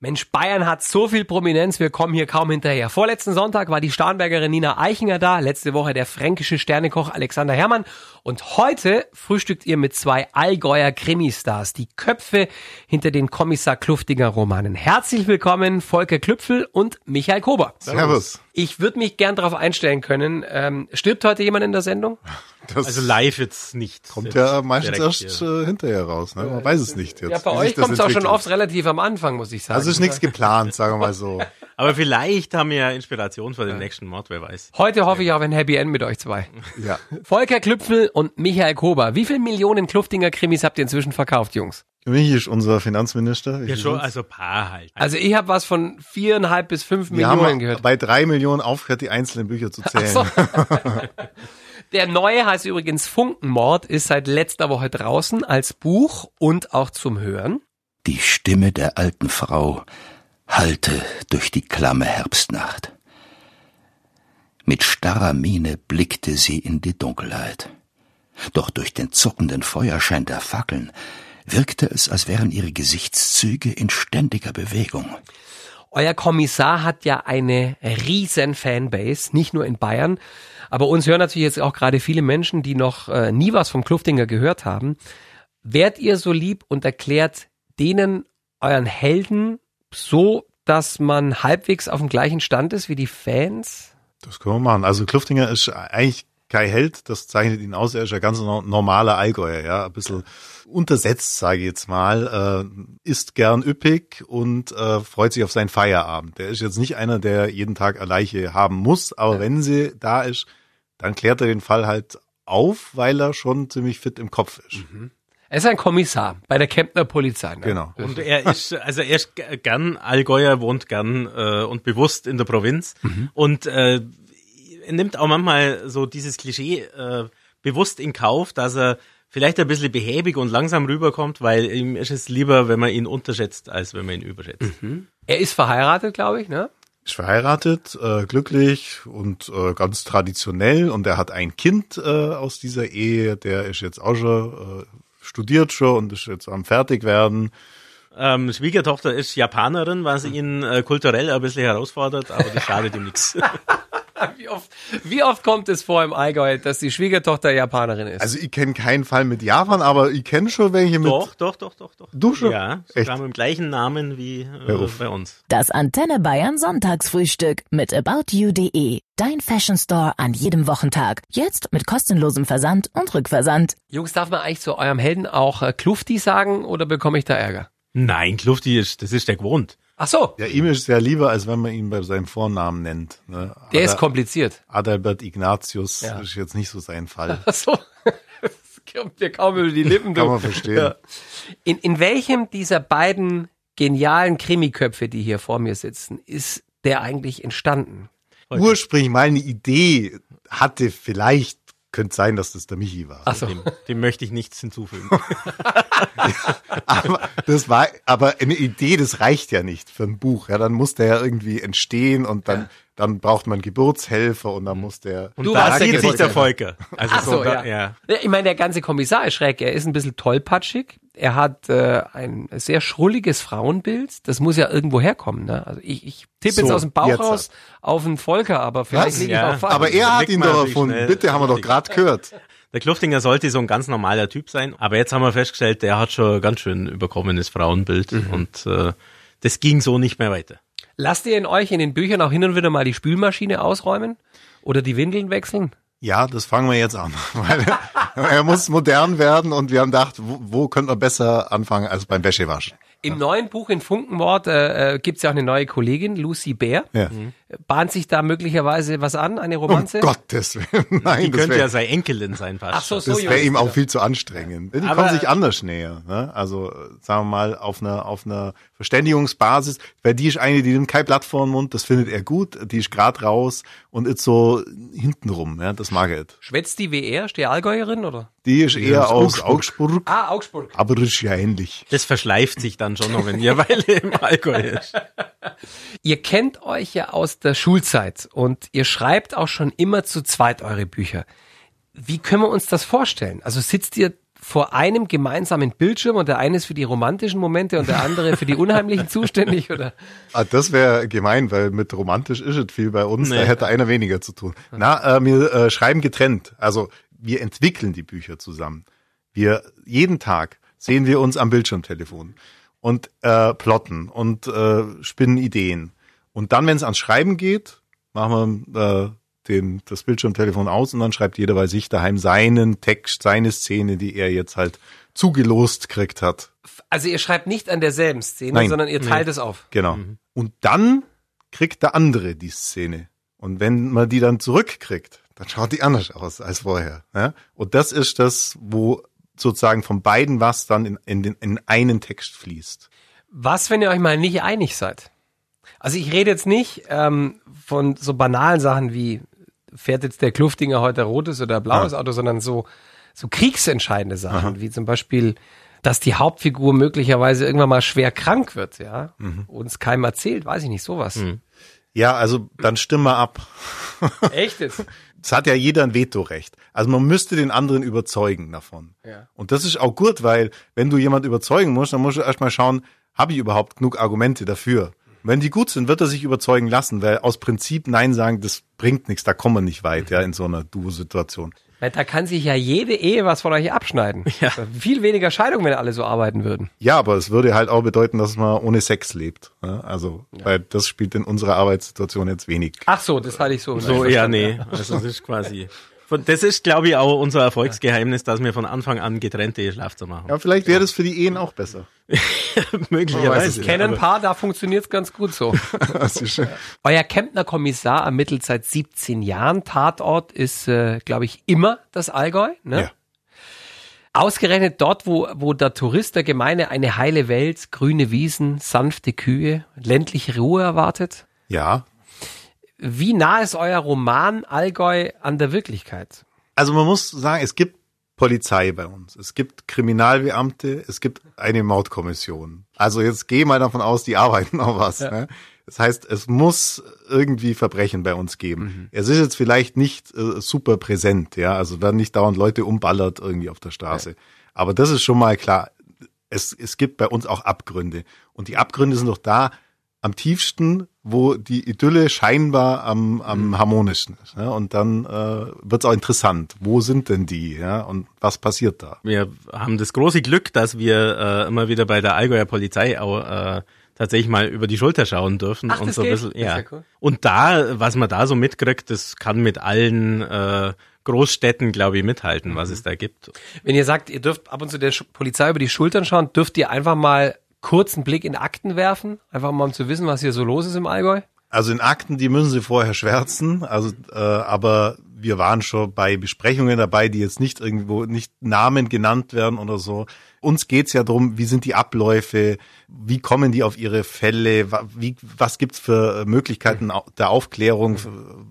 Mensch, Bayern hat so viel Prominenz, wir kommen hier kaum hinterher. Vorletzten Sonntag war die Starnbergerin Nina Eichinger da, letzte Woche der fränkische Sternekoch Alexander Herrmann und heute frühstückt ihr mit zwei Allgäuer Krimi-Stars, die Köpfe hinter den Kommissar Kluftinger Romanen. Herzlich willkommen Volker Klüpfel und Michael Kober. Servus. Ich würde mich gern darauf einstellen können. Ähm, stirbt heute jemand in der Sendung? Das also live jetzt nicht. Kommt ja meistens erst äh, hinterher raus. Ne? Man weiß es nicht jetzt. Ja, bei euch kommt es auch schon oft relativ am Anfang, muss ich sagen. Also ist nichts geplant, sagen wir mal so. Aber vielleicht haben wir ja Inspiration für den ja. nächsten Mord, wer weiß. Heute hoffe ich auf ein Happy End mit euch zwei. Ja. Volker Klüpfel und Michael Kober. Wie viele Millionen Kluftinger Krimis habt ihr inzwischen verkauft, Jungs? Michi ist unser Finanzminister. Ja, schon, also paar halt. Also ich habe was von viereinhalb bis fünf Wir Millionen haben gehört. Bei drei Millionen aufgehört, die einzelnen Bücher zu zählen. Der neue heißt übrigens Funkenmord, ist seit letzter Woche draußen als Buch und auch zum Hören. Die Stimme der alten Frau hallte durch die klamme Herbstnacht. Mit starrer Miene blickte sie in die Dunkelheit. Doch durch den zuckenden Feuerschein der Fackeln wirkte es, als wären ihre Gesichtszüge in ständiger Bewegung. Euer Kommissar hat ja eine riesen Fanbase, nicht nur in Bayern, aber uns hören natürlich jetzt auch gerade viele Menschen, die noch äh, nie was vom Kluftinger gehört haben. Wärt ihr so lieb und erklärt denen euren Helden so, dass man halbwegs auf dem gleichen Stand ist wie die Fans? Das können wir machen. Also Kluftinger ist eigentlich kein Held, das zeichnet ihn aus. Er ist ein ganz normaler Allgäuer, ja, ein bisschen untersetzt, sage ich jetzt mal, äh, isst gern üppig und äh, freut sich auf seinen Feierabend. Der ist jetzt nicht einer, der jeden Tag eine Leiche haben muss, aber ja. wenn sie da ist, dann klärt er den Fall halt auf, weil er schon ziemlich fit im Kopf ist. Mhm. Er ist ein Kommissar bei der Kempner Polizei. Ne? Genau. Und er ist, also er ist gern Allgäuer, wohnt gern äh, und bewusst in der Provinz mhm. und äh, nimmt auch manchmal so dieses Klischee äh, bewusst in Kauf, dass er vielleicht ein bisschen behäbig und langsam rüberkommt, weil ihm ist es lieber, wenn man ihn unterschätzt, als wenn man ihn überschätzt. Mhm. Er ist verheiratet, glaube ich, ne? Ist verheiratet, äh, glücklich und äh, ganz traditionell und er hat ein Kind äh, aus dieser Ehe, der ist jetzt auch schon, äh, studiert schon und ist jetzt am fertig werden. Ähm, Schwiegertochter ist Japanerin, was ihn äh, kulturell ein bisschen herausfordert, aber das schadet ihm nichts. wie, oft, wie oft kommt es vor im Allgäu, dass die Schwiegertochter Japanerin ist? Also ich kenne keinen Fall mit Japan, aber ich kenne schon welche mit. Doch, doch, doch, doch, doch. Du schon? Ja, sogar Echt? mit dem gleichen Namen wie äh, bei uns. Das Antenne Bayern Sonntagsfrühstück mit aboutyou.de. Dein Fashion Store an jedem Wochentag. Jetzt mit kostenlosem Versand und Rückversand. Jungs, darf man eigentlich zu eurem Helden auch äh, Klufti sagen oder bekomme ich da Ärger? Nein, Klufti ist, das ist der Gewohnt. Ach so. Ja, ihm ist es ja lieber, als wenn man ihn bei seinem Vornamen nennt. Ne? Der Ad ist kompliziert. Adalbert Ignatius ja. ist jetzt nicht so sein Fall. Ach so. Das kommt mir kaum über die Lippen. Kann man verstehen. Ja. In, in welchem dieser beiden genialen Krimiköpfe, die hier vor mir sitzen, ist der eigentlich entstanden? Ursprünglich meine Idee hatte vielleicht könnte sein, dass das der Michi war. Ach so. dem, dem möchte ich nichts hinzufügen. ja, aber das war, aber eine Idee, das reicht ja nicht für ein Buch. Ja, dann muss der ja irgendwie entstehen und dann, ja. dann braucht man Geburtshelfer und dann muss der. Und du da warst der, der Volker. Also Ach so, so da, ja. ja. Ich meine, der ganze Kommissar ist schräg. Er ist ein bisschen tollpatschig. Er hat äh, ein sehr schrulliges Frauenbild. Das muss ja irgendwo herkommen. Ne? Also ich, ich tippe so, jetzt aus dem Bauch jetzt. raus auf einen Volker, aber vielleicht liege ja. ich auch Aber er hat ihn doch erfunden. Bitte, haben wir doch gerade gehört. Der Kluftinger sollte so ein ganz normaler Typ sein, aber jetzt haben wir festgestellt, der hat schon ganz schön überkommenes Frauenbild mhm. und äh, das ging so nicht mehr weiter. Lasst ihr in euch in den Büchern auch hin und wieder mal die Spülmaschine ausräumen oder die Windeln wechseln? Ja, das fangen wir jetzt an, weil er muss modern werden und wir haben gedacht, wo, wo könnte man besser anfangen als beim Wäschewaschen. Im neuen Buch in Funkenwort äh, äh gibt es ja auch eine neue Kollegin, Lucy Bär. Ja. Mhm. Bahnt sich da möglicherweise was an, eine Romanze? Um Gottes Willen, nein. Die könnte wär, ja seine Enkelin sein fast. Ach so, so das wäre ihm auch viel zu anstrengend. Die Aber, kommen sich anders näher. Ne? Also sagen wir mal auf einer auf einer Verständigungsbasis, weil die ist eine, die nimmt kein Blatt vor den Mund, das findet er gut, die ist grad raus und ist so hintenrum, ja, das mag er. Schwätzt die wie er, ist die Allgäuerin oder? Die ist eher ja, aus Augsburg. Augsburg. Ah, Augsburg. Aber das ist ja ähnlich. Das verschleift sich dann schon noch, wenn ihr Weile im Allgäu ist. Ihr kennt euch ja aus der Schulzeit und ihr schreibt auch schon immer zu zweit eure Bücher. Wie können wir uns das vorstellen? Also sitzt ihr vor einem gemeinsamen Bildschirm und der eine ist für die romantischen Momente und der andere für die unheimlichen zuständig, oder? Ah, das wäre gemein, weil mit romantisch ist es viel bei uns, Nee. da hätte einer weniger zu tun. Na, äh, wir äh, schreiben getrennt. Also wir entwickeln die Bücher zusammen. Wir jeden Tag sehen wir uns am Bildschirmtelefon und äh, plotten und äh, spinnen Ideen. Und dann, wenn es ans Schreiben geht, machen wir äh, den, das Bildschirmtelefon aus und dann schreibt jeder bei sich daheim seinen Text, seine Szene, die er jetzt halt zugelost kriegt hat. Also ihr schreibt nicht an derselben Szene, Nein. sondern ihr teilt es auf. Genau. Und dann kriegt der andere die Szene. Und wenn man die dann zurückkriegt, dann schaut die anders aus als vorher. Ja? Und das ist das, wo sozusagen von beiden was dann in, in, den, in einen Text fließt. Was, wenn ihr euch mal nicht einig seid? Also ich rede jetzt nicht ähm, von so banalen Sachen wie fährt jetzt der Kluftinger heute rotes oder blaues Auto, sondern so so kriegsentscheidende Sachen, wie zum Beispiel, dass die Hauptfigur möglicherweise irgendwann mal schwer krank wird, ja, uns keinem erzählt, weiß ich nicht, sowas. Ja, also dann stimmen wir ab. Echt jetzt? Es hat ja jeder ein Vetorecht. Also man müsste den anderen überzeugen davon. Ja. Und das ist auch gut, weil wenn du jemand überzeugen musst, dann musst du erstmal schauen, habe ich überhaupt genug Argumente dafür? Wenn die gut sind, wird er sich überzeugen lassen, weil aus Prinzip Nein sagen, das bringt nichts, da kommen wir nicht weit, ja, in so einer Duo-Situation. Weil Da kann sich ja jede Ehe was von euch abschneiden. Ja. Viel weniger Scheidung, wenn alle so arbeiten würden. Ja, aber es würde halt auch bedeuten, dass man ohne Sex lebt. Ja, also, weil das spielt in unserer Arbeitssituation jetzt wenig. Ach so, das hatte ich so. So, ja, nee. Also das ist quasi. Von- Das ist, glaube ich, auch unser Erfolgsgeheimnis, dass wir von Anfang an getrennte Schlafzimmer haben. Ja, vielleicht wäre das für die Ehen auch besser. Möglicherweise. Ich kenne ein paar, da funktioniert's ganz gut so. Euer Kempner Kommissar ermittelt seit 17 Jahren. Tatort ist, äh, glaube ich, immer das Allgäu. Ne? ja. Ausgerechnet dort, wo, wo der Tourist der Gemeine eine heile Welt, grüne Wiesen, sanfte Kühe, ländliche Ruhe erwartet. ja, Wie nah ist euer Roman Allgäu an der Wirklichkeit? Also man muss sagen, es gibt Polizei bei uns. Es gibt Kriminalbeamte, es gibt eine Mordkommission. Also jetzt geh mal davon aus, die arbeiten auch was. Ne? Das heißt, es muss irgendwie Verbrechen bei uns geben. Es ist jetzt vielleicht nicht äh, super präsent, ja, also werden nicht dauernd Leute umballert irgendwie auf der Straße. Aber das ist schon mal klar. Es, es gibt bei uns auch Abgründe. Und die Abgründe sind doch da am tiefsten, wo die Idylle scheinbar am, am harmonischsten ist. Ja? Und dann äh, wird es auch interessant. Wo sind denn die? Ja? Und was passiert da? Wir haben das große Glück, dass wir äh, immer wieder bei der Allgäuer Polizei auch äh, tatsächlich mal über die Schulter schauen dürfen Ach, und das so ein geht? bisschen, ja. ja cool. Und da, was man da so mitkriegt, das kann mit allen äh, Großstädten, glaube ich, mithalten, was es da gibt. Wenn ihr sagt, ihr dürft ab und zu der Sch- Polizei über die Schultern schauen, dürft ihr einfach mal kurz einen Blick in Akten werfen? Einfach mal um zu wissen, was hier so los ist im Allgäu? Also in Akten, die müssen sie vorher schwärzen. Also, äh, aber wir waren schon bei Besprechungen dabei, die jetzt nicht irgendwo nicht Namen genannt werden oder so. Uns geht's ja drum, wie sind die Abläufe, wie kommen die auf ihre Fälle, wie, was gibt's für Möglichkeiten au- der Aufklärung,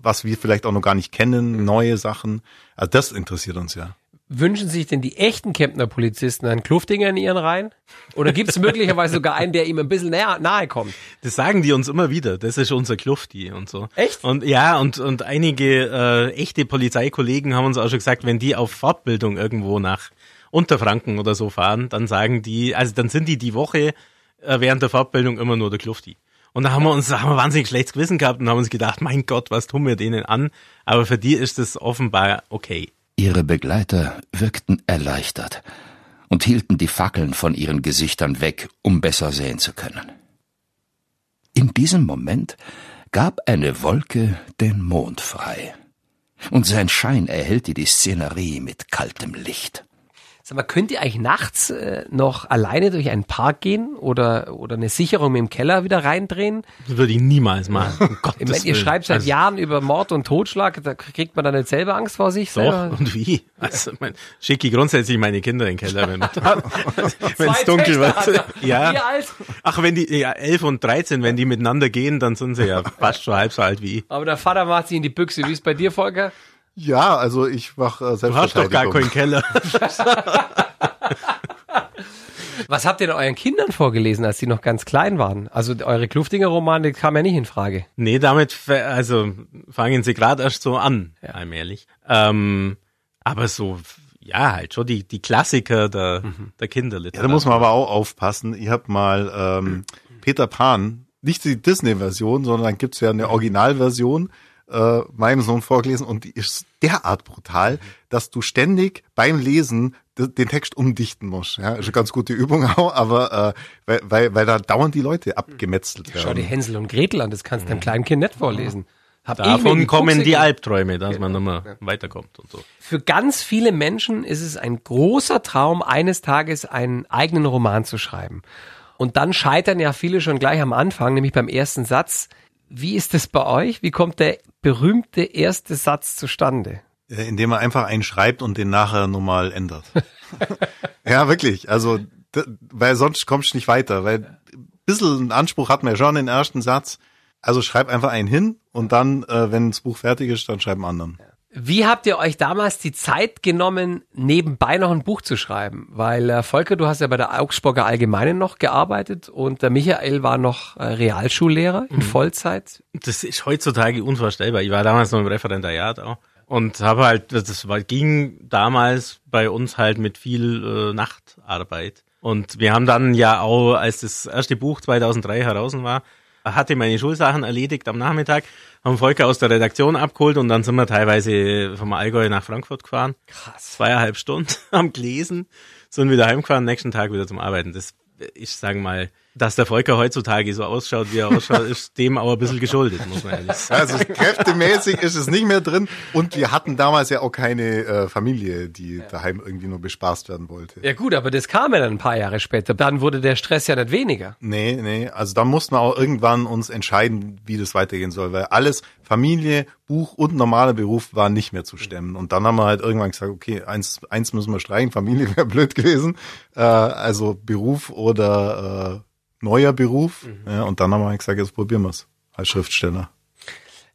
was wir vielleicht auch noch gar nicht kennen, neue Sachen. Also das interessiert uns ja. Wünschen sich denn die echten Kempner Polizisten einen Kluftinger in ihren Reihen? Oder gibt es möglicherweise sogar einen, der ihm ein bisschen näher, nahe kommt? Das sagen die uns immer wieder. Das ist unser Klufti und so. Echt? Und ja, und, und einige äh, echte Polizeikollegen haben uns auch schon gesagt, wenn die auf Fortbildung irgendwo nach Unterfranken oder so fahren, dann sagen die, also dann sind die die Woche äh, während der Fortbildung immer nur der Klufti. Und da haben wir uns, da haben wir wahnsinnig schlechtes Gewissen gehabt und haben uns gedacht, mein Gott, was tun wir denen an? Aber für die ist es offenbar okay. Ihre Begleiter wirkten erleichtert und hielten die Fackeln von ihren Gesichtern weg, um besser sehen zu können. In diesem Moment gab eine Wolke den Mond frei, und sein Schein erhellte die Szenerie mit kaltem Licht. Sag mal, könnt ihr eigentlich nachts äh, noch alleine durch einen Park gehen oder, oder eine Sicherung im Keller wieder reindrehen? Das würde ich niemals machen. Um Ich meine, ihr schreibt seit Also, Jahren über Mord und Totschlag, da kriegt man dann nicht selber Angst vor sich selber? Doch, und wie? Also, mein, schicke ich grundsätzlich meine Kinder in den Keller, wenn es dunkel wird. Wie Ja. alt? Ach, wenn die, ja, elf und 13, wenn die miteinander gehen, dann sind sie ja fast schon halb so alt wie ich. Aber der Vater macht sich in die Büchse. Wie ist bei dir, Volker? Ja, also ich mach äh, Du hast doch gar keinen Keller. Was habt ihr denn euren Kindern vorgelesen, als die noch ganz klein waren? Also eure Kluftinger-Romane kamen ja nicht in Frage. Nee, damit, also fangen sie gerade erst so an, allmählich. Ähm, aber so, ja, halt schon die, die Klassiker der, Mhm. der Ja, Kinderliteratur. da muss man aber auch aufpassen. Ich habe mal ähm, Peter Pan, nicht die Disney-Version, sondern dann gibt's ja eine Originalversion, äh, meinem Sohn vorgelesen und die ist derart brutal, dass du ständig beim Lesen den Text umdichten musst. Ja, ist eine ganz gute Übung auch, aber äh, weil, weil, weil da dauernd die Leute abgemetzelt werden. Schau dir Hänsel und Gretel an, das kannst du deinem kleinen Kind nicht vorlesen. Hab Davon die kommen die Albträume, dass man nicht mehr weiterkommt und so. Für ganz viele Menschen ist es ein großer Traum, eines Tages einen eigenen Roman zu schreiben. Und dann scheitern ja viele schon gleich am Anfang, nämlich beim ersten Satz. Wie ist es bei euch? Wie kommt der berühmte erste Satz zustande? Äh, Indem man einfach einen schreibt und den nachher nochmal ändert. ja, wirklich. Also, weil sonst kommst du nicht weiter. Weil ein bisschen Anspruch hat man ja schon den ersten Satz. Also schreib einfach einen hin und dann, äh, wenn das Buch fertig ist, dann schreib einen anderen. Wie habt ihr euch damals die Zeit genommen, nebenbei noch ein Buch zu schreiben? Weil äh, Volker, du hast ja bei der Augsburger Allgemeinen noch gearbeitet und der Michael war noch äh, Realschullehrer in Vollzeit. Das ist heutzutage unvorstellbar. Ich war damals noch im Referendariat auch und habe halt, das war, ging damals bei uns halt mit viel äh, Nachtarbeit. Und wir haben dann ja auch, als das erste Buch 2003 heraus war, hatte meine Schulsachen erledigt am Nachmittag, haben Volker aus der Redaktion abgeholt und dann sind wir teilweise vom Allgäu nach Frankfurt gefahren. Krass. Zweieinhalb Stunden am gelesen, sind wieder heimgefahren, nächsten Tag wieder zum Arbeiten. Das ist, sagen mal, dass der Volker heutzutage so ausschaut, wie er ausschaut, ist dem auch ein bisschen geschuldet, muss man ehrlich sagen. Also kräftemäßig ist es nicht mehr drin. Und wir hatten damals ja auch keine äh, Familie, die daheim irgendwie nur bespaßt werden wollte. Ja gut, aber das kam ja dann ein paar Jahre später. Dann wurde der Stress ja nicht weniger. Nee, nee, also da mussten wir auch irgendwann uns entscheiden, wie das weitergehen soll, weil alles, Familie, Buch und normaler Beruf war nicht mehr zu stemmen. Und dann haben wir halt irgendwann gesagt, okay, eins, eins müssen wir streichen, Familie wäre blöd gewesen, äh, also Beruf oder äh, neuer Beruf. Ja, und dann haben wir halt gesagt, jetzt probieren wir es als Schriftsteller.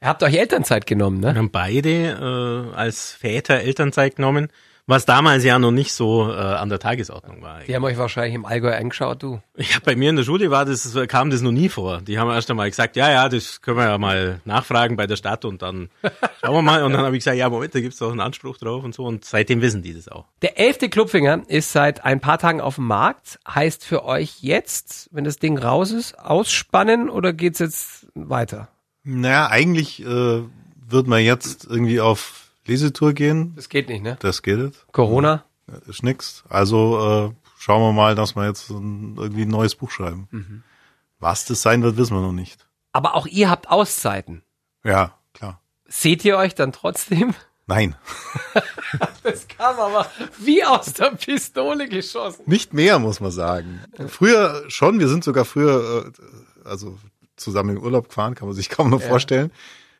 Ihr habt euch Elternzeit genommen, Wir ne? haben beide äh, als Väter Elternzeit genommen, was damals ja noch nicht so äh, an der Tagesordnung war. Die haben euch wahrscheinlich im Allgäu angeschaut, du. Ja, bei mir in der Schule war das, kam das noch nie vor. Die haben erst einmal gesagt, ja, ja, das können wir ja mal nachfragen bei der Stadt und dann schauen wir mal. Und dann habe ich gesagt, ja, Moment, da gibt's doch einen Anspruch drauf und so. Und seitdem wissen die das auch. Der elfte Clubfinger ist seit ein paar Tagen auf dem Markt. Heißt für euch jetzt, wenn das Ding raus ist, ausspannen oder geht's jetzt weiter? Naja, eigentlich äh, wird man jetzt irgendwie auf Lesetour gehen. Das geht nicht, ne? Das geht nicht. Corona? ist nix. Also äh, schauen wir mal, dass wir jetzt ein, irgendwie ein neues Buch schreiben. Was das sein wird, wissen wir noch nicht. Aber auch ihr habt Auszeiten. Ja, klar. Seht ihr euch dann trotzdem? Nein, Das kam aber wie aus der Pistole geschossen. nicht mehr, muss man sagen. Früher schon, wir sind sogar früher, äh, also zusammen in Urlaub gefahren, kann man sich kaum noch vorstellen.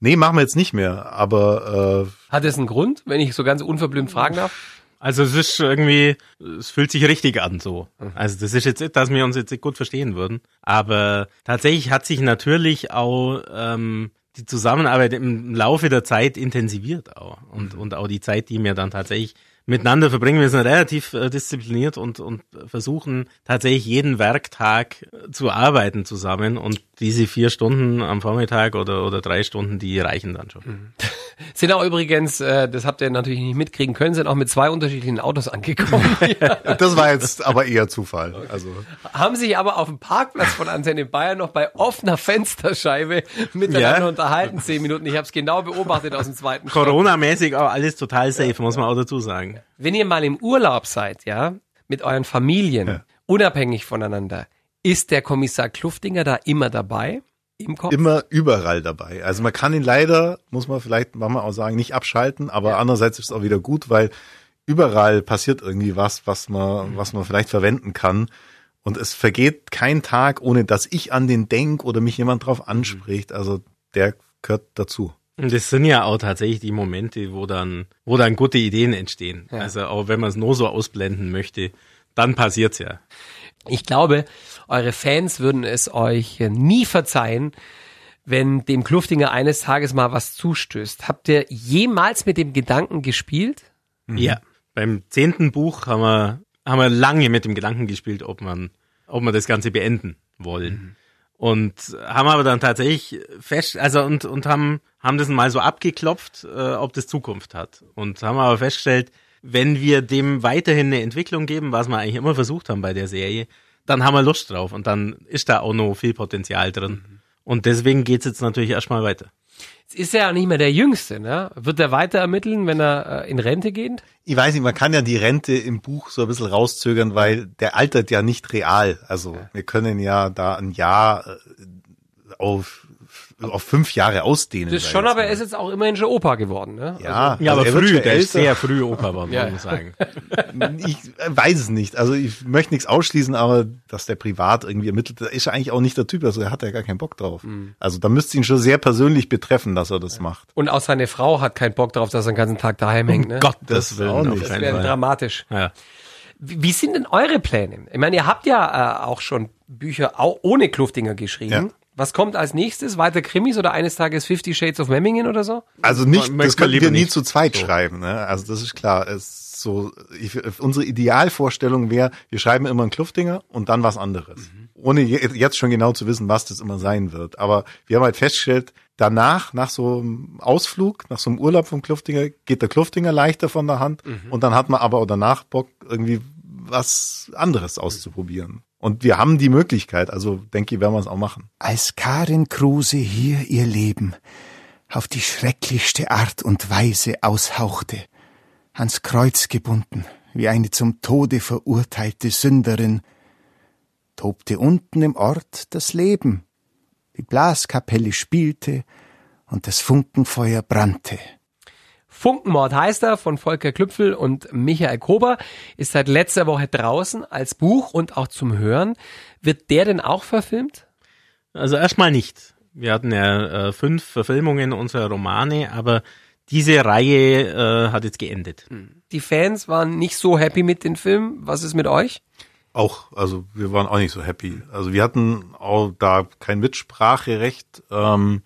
Nee, machen wir jetzt nicht mehr, aber äh, Hat es einen Grund, wenn ich so ganz unverblümt fragen darf? Also es ist irgendwie, es fühlt sich richtig an so. Also das ist jetzt nicht, dass wir uns jetzt nicht gut verstehen würden. Aber tatsächlich hat sich natürlich auch ähm, die Zusammenarbeit im Laufe der Zeit intensiviert auch. Und, und auch die Zeit, die wir dann tatsächlich miteinander verbringen. Wir sind relativ äh, diszipliniert und, und versuchen tatsächlich jeden Werktag äh, zu arbeiten zusammen. Und diese vier Stunden am Vormittag oder, oder drei Stunden, die reichen dann schon. Sind auch übrigens, äh, das habt ihr natürlich nicht mitkriegen können, sind auch mit zwei unterschiedlichen Autos angekommen. das war jetzt aber eher Zufall. Also haben sich aber auf dem Parkplatz von Antenne Bayern noch bei offener Fensterscheibe miteinander Ja. unterhalten, zehn Minuten. Ich habe es genau beobachtet aus dem zweiten. Corona-mäßig auch alles total safe, muss man auch dazu sagen. Wenn ihr mal im Urlaub seid, ja, mit euren Familien, Ja. unabhängig voneinander, ist der Kommissar Kluftinger da immer dabei? Im Kopf? immer überall dabei. Also man kann ihn leider, muss man vielleicht manchmal auch sagen, nicht abschalten, aber andererseits ist es auch wieder gut, weil überall passiert irgendwie was, was man, was man vielleicht verwenden kann. Und es vergeht kein Tag, ohne dass ich an den denk oder mich jemand drauf anspricht. Also der gehört dazu. Und das sind ja auch tatsächlich die Momente, wo dann, wo dann gute Ideen entstehen. Ja. Also auch wenn man es nur so ausblenden möchte, dann passiert's ja. Ich glaube, eure Fans würden es euch nie verzeihen, wenn dem Kluftinger eines Tages mal was zustößt. Habt ihr jemals mit dem Gedanken gespielt? Ja. Beim zehnten Buch haben wir, haben wir lange mit dem Gedanken gespielt, ob man, ob wir das Ganze beenden wollen. Und haben aber dann tatsächlich fest, also und, und haben, haben das mal so abgeklopft, äh, ob das Zukunft hat. Und haben aber festgestellt, wenn wir dem weiterhin eine Entwicklung geben, was wir eigentlich immer versucht haben bei der Serie, dann haben wir Lust drauf und dann ist da auch noch viel Potenzial drin. Und deswegen geht's jetzt natürlich erstmal weiter. Jetzt ist er ja nicht mehr der Jüngste, ne? Wird er weiter ermitteln, wenn er äh, in Rente geht? Ich weiß nicht, man kann ja die Rente im Buch so ein bisschen rauszögern, weil der altert ja nicht real. Also wir können ja da ein Jahr äh, auf, auf fünf Jahre ausdehnen. Das sag schon, aber er ist jetzt auch immerhin schon Opa geworden, ne? ja, Ja, also aber er wird früh, der ist sehr früh Opa geworden, Ja, muss man sagen. Ich weiß es nicht. Also ich möchte nichts ausschließen, aber dass der privat irgendwie ermittelt, da ist er eigentlich auch nicht der Typ. Also er hat ja gar keinen Bock drauf. Mhm. Also da müsste ihn schon sehr persönlich betreffen, dass er das macht. Und auch seine Frau hat keinen Bock darauf, dass er den ganzen Tag daheim hängt, ne? Gottes Das Willen, auch auf nicht. das wäre dramatisch. Ja. Wie, wie sind denn eure Pläne? Ich meine, ihr habt ja äh, auch schon Bücher auch ohne Kluftinger geschrieben. Ja. Was kommt als nächstes? Weiter Krimis oder eines Tages Fifty Shades of Memmingen oder so? Also nicht, Man- das können wir nie zu zweit So. schreiben. Ne? Also das ist klar. Es ist so, ich, unsere Idealvorstellung wäre, wir schreiben immer einen Kluftinger und dann was anderes. Mhm. Ohne je, jetzt schon genau zu wissen, was das immer sein wird. Aber wir haben halt festgestellt, danach, nach so einem Ausflug, nach so einem Urlaub vom Kluftinger, geht der Kluftinger leichter von der Hand Mhm. und dann hat man aber auch danach Bock, irgendwie was anderes auszuprobieren. Und wir haben die Möglichkeit, also denke ich, werden wir es auch machen. Als Karin Kruse hier ihr Leben auf die schrecklichste Art und Weise aushauchte, ans Kreuz gebunden, wie eine zum Tode verurteilte Sünderin, tobte unten im Ort das Leben, die Blaskapelle spielte und das Funkenfeuer brannte. Funkenmord heißt er von Volker Klüpfel und Michael Kober, ist seit letzter Woche draußen als Buch und auch zum Hören. Wird der denn auch verfilmt? Also erstmal nicht. Wir hatten ja äh, fünf Verfilmungen unserer Romane, aber diese Reihe äh, hat jetzt geendet. Die Fans waren nicht so happy mit dem Film. Was ist mit euch? Auch, also wir waren auch nicht so happy. Also wir hatten auch da kein Mitspracherecht ähm,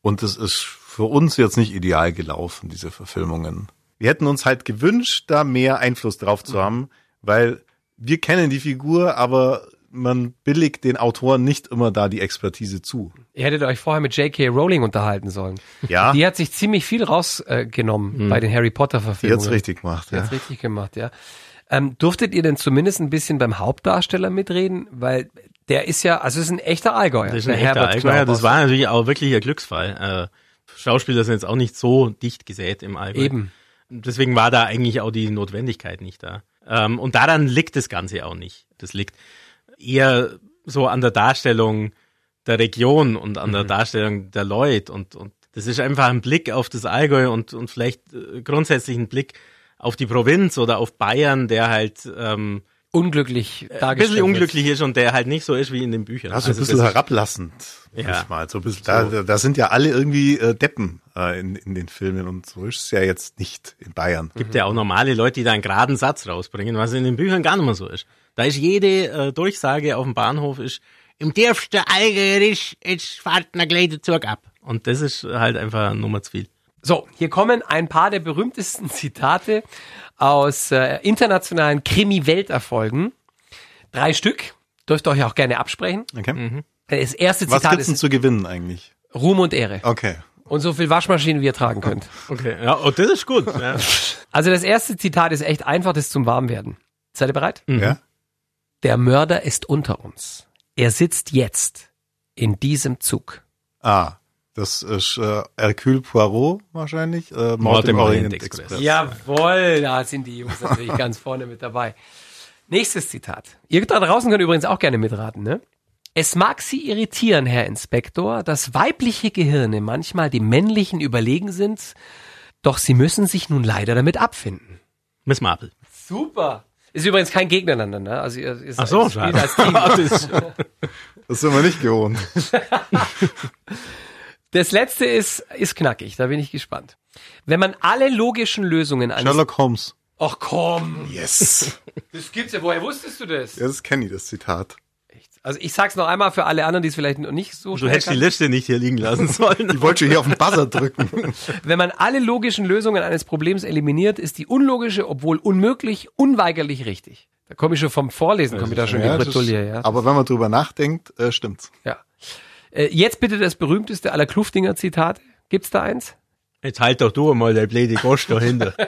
und es ist für uns jetzt nicht ideal gelaufen, diese Verfilmungen. Wir hätten uns halt gewünscht, da mehr Einfluss drauf zu haben, weil wir kennen die Figur, aber man billigt den Autoren nicht immer da die Expertise zu. Ihr hättet euch vorher mit J.K. Rowling unterhalten sollen. Ja, Die hat sich ziemlich viel rausgenommen bei den Harry Potter die Verfilmungen. hat's richtig gemacht. Die Ja. hat's richtig gemacht, ja. Ähm, durftet ihr denn zumindest ein bisschen beim Hauptdarsteller mitreden? Weil der ist ja, also ist ein echter Allgäuer. Das ist ein echter Herbert Allgäuer. Das war natürlich auch wirklich ein Glücksfall. Äh, Schauspieler sind jetzt auch nicht so dicht gesät im Allgäu. Eben. Deswegen war da eigentlich auch die Notwendigkeit nicht da. Ähm, und daran liegt das Ganze auch nicht. Das liegt eher so an der Darstellung der Region und an Mhm. der Darstellung der Leute und, und das ist einfach ein Blick auf das Allgäu und, und vielleicht äh, grundsätzlich ein Blick auf die Provinz oder auf Bayern, der halt ähm, Unglücklich ein dargestellt bisschen wird. unglücklich ist und der halt nicht so ist wie in den Büchern. Also ein Also bisschen das- herablassend, Ja. manchmal. So ein bisschen, da, da- da sind ja alle irgendwie äh, Deppen äh, in, in den Filmen und so ist es ja jetzt nicht in Bayern. gibt ja auch normale Leute, die da einen geraden Satz rausbringen, was in den Büchern gar nicht mehr so ist. Da ist jede äh, Durchsage auf dem Bahnhof ist, im tiefsten Allgäuerisch, jetzt fahrt ein gleich Zug ab. Und das ist halt einfach Nummer zu viel. So, hier kommen ein paar der berühmtesten Zitate aus äh, internationalen Krimi-Welterfolgen. Drei Stück. Dürft ihr euch auch gerne absprechen. Okay. Das erste Was Zitat gibt's denn ist zu gewinnen eigentlich? Ruhm und Ehre. Okay. Und so viel Waschmaschinen, wie ihr tragen könnt. Okay, ja, oh, das ist gut. Ja. Also das erste Zitat ist echt einfach, das ist zum Warmwerden. Seid ihr bereit? Ja? Der Mörder ist unter uns. Er sitzt jetzt in diesem Zug. Ah, das ist äh, Hercule Poirot wahrscheinlich. Äh, Mord, im Orient Express. Jawohl, da sind die Jungs natürlich ganz vorne mit dabei. Nächstes Zitat. Ihr da draußen könnt übrigens auch gerne mitraten, ne? Es mag Sie irritieren, Herr Inspektor, dass weibliche Gehirne manchmal dem männlichen überlegen sind, doch Sie müssen sich nun leider damit abfinden. Miss Marple. Super. Ist übrigens kein Gegeneinander, ne? Also ihr, ihr Ach so, ihr spielt als Team. das, Das sind wir nicht gewohnt. Das letzte ist, ist knackig, da bin ich gespannt. Wenn man alle logischen Lösungen eines... Sherlock Holmes. Ach komm, Yes. das gibt's ja. Woher wusstest du das? Ja, das kenne ich, das Zitat. Echt? Also ich sag's noch einmal für alle anderen, die es vielleicht noch nicht so du hättest die kannten. Liste nicht hier liegen lassen sollen. Ich wollte schon hier auf den Buzzer drücken. Wenn man alle logischen Lösungen eines Problems eliminiert, ist die unlogische, obwohl unmöglich, unweigerlich richtig. Da komme ich schon vom Vorlesen, komme ich da schon Ja, die das- Bretouille, ja. Aber wenn man drüber nachdenkt, äh, stimmt's. ja. Äh, jetzt bitte das berühmteste aller Kluftinger Zitate. Gibt's da eins? Jetzt halt doch du mal der blöde Gosch dahinter.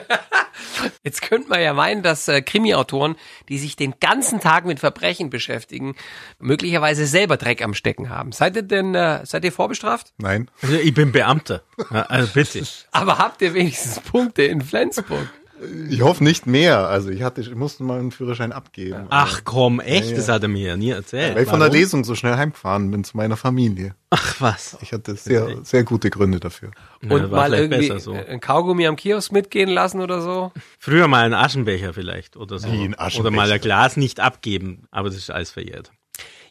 Jetzt könnte man ja meinen, dass äh, Krimi-Autoren, die sich den ganzen Tag mit Verbrechen beschäftigen, möglicherweise selber Dreck am Stecken haben. Seid ihr denn, äh, seid ihr vorbestraft? Nein. Also ich bin Beamter. Also bitte. Aber habt ihr wenigstens Punkte in Flensburg? Ich hoffe nicht mehr. Also ich hatte, ich musste mal einen Führerschein abgeben. Ach komm, echt? Ja, ja. Das hat er mir ja nie erzählt. Weil ich von der? Lesung so schnell heimgefahren bin zu meiner Familie. Ach was. Ich hatte sehr, sehr gute Gründe dafür. Ja, Und war mal vielleicht irgendwie besser so. ein Kaugummi am Kiosk mitgehen lassen oder so? Früher mal einen Aschenbecher vielleicht oder so. Wie ein Aschenbecher? Oder mal ein Glas nicht abgeben. Aber das ist alles verjährt.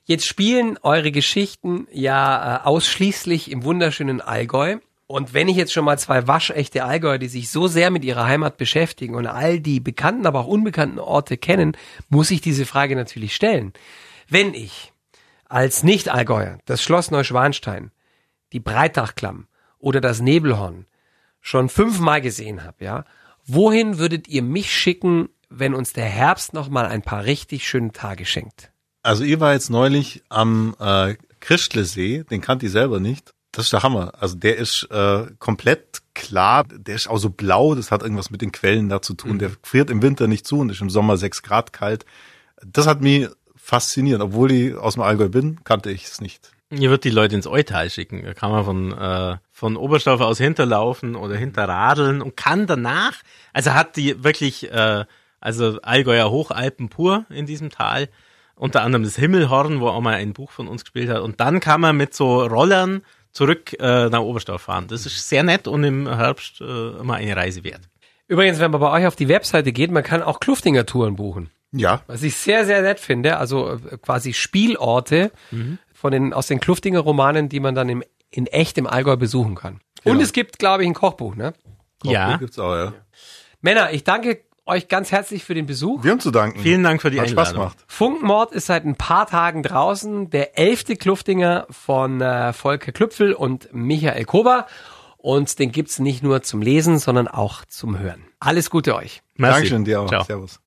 Jetzt spielen eure Geschichten ja äh, ausschließlich im wunderschönen Allgäu. Und wenn ich jetzt schon mal zwei waschechte Allgäuer, die sich so sehr mit ihrer Heimat beschäftigen und all die bekannten, aber auch unbekannten Orte kennen, muss ich diese Frage natürlich stellen. Wenn ich als Nicht-Allgäuer das Schloss Neuschwanstein, die Breitachklamm oder das Nebelhorn schon fünfmal gesehen habe, ja, wohin würdet ihr mich schicken, wenn uns der Herbst noch mal ein paar richtig schöne Tage schenkt? Also ihr war jetzt neulich am äh, Christlesee, den kannte ich selber nicht. Das ist der Hammer. Also der ist äh, komplett klar, der ist auch so blau, das hat irgendwas mit den Quellen da zu tun. Der friert im Winter nicht zu und ist im Sommer sechs Grad kalt. Das hat mich fasziniert. Obwohl ich aus dem Allgäu bin, kannte ich es nicht. Hier wird die Leute ins Eutal schicken. Da kann man von, äh, von Oberstdorf aus hinterlaufen oder hinterradeln und kann danach, also hat die wirklich, äh, also Allgäuer Hochalpen pur in diesem Tal. Unter anderem das Himmelhorn, wo auch mal ein Buch von uns gespielt hat. Und dann kann man mit so Rollern zurück äh, nach Oberstdorf fahren. Das ist sehr nett und im Herbst äh, immer eine Reise wert. Übrigens, wenn man bei euch auf die Webseite geht, man kann auch Kluftinger Touren buchen. Ja, Was ich sehr, sehr nett finde. Also äh, quasi Spielorte von den, aus den Kluftinger Romanen, die man dann im, in echt im Allgäu besuchen kann. Und es gibt, glaube ich, ein Kochbuch, ne? Ja. gibt's auch, ja. Männer, ich danke euch ganz herzlich für den Besuch. Wir haben zu danken. Vielen Dank für die Hat Spaß Einladung. gemacht. Funkenmord ist seit ein paar Tagen draußen. Der elfte Kluftinger von äh, Volker Klüpfel und Michael Kober. Und den gibt's nicht nur zum Lesen, sondern auch zum Hören. Alles Gute euch. Merci. Dankeschön dir auch. Ciao. Servus.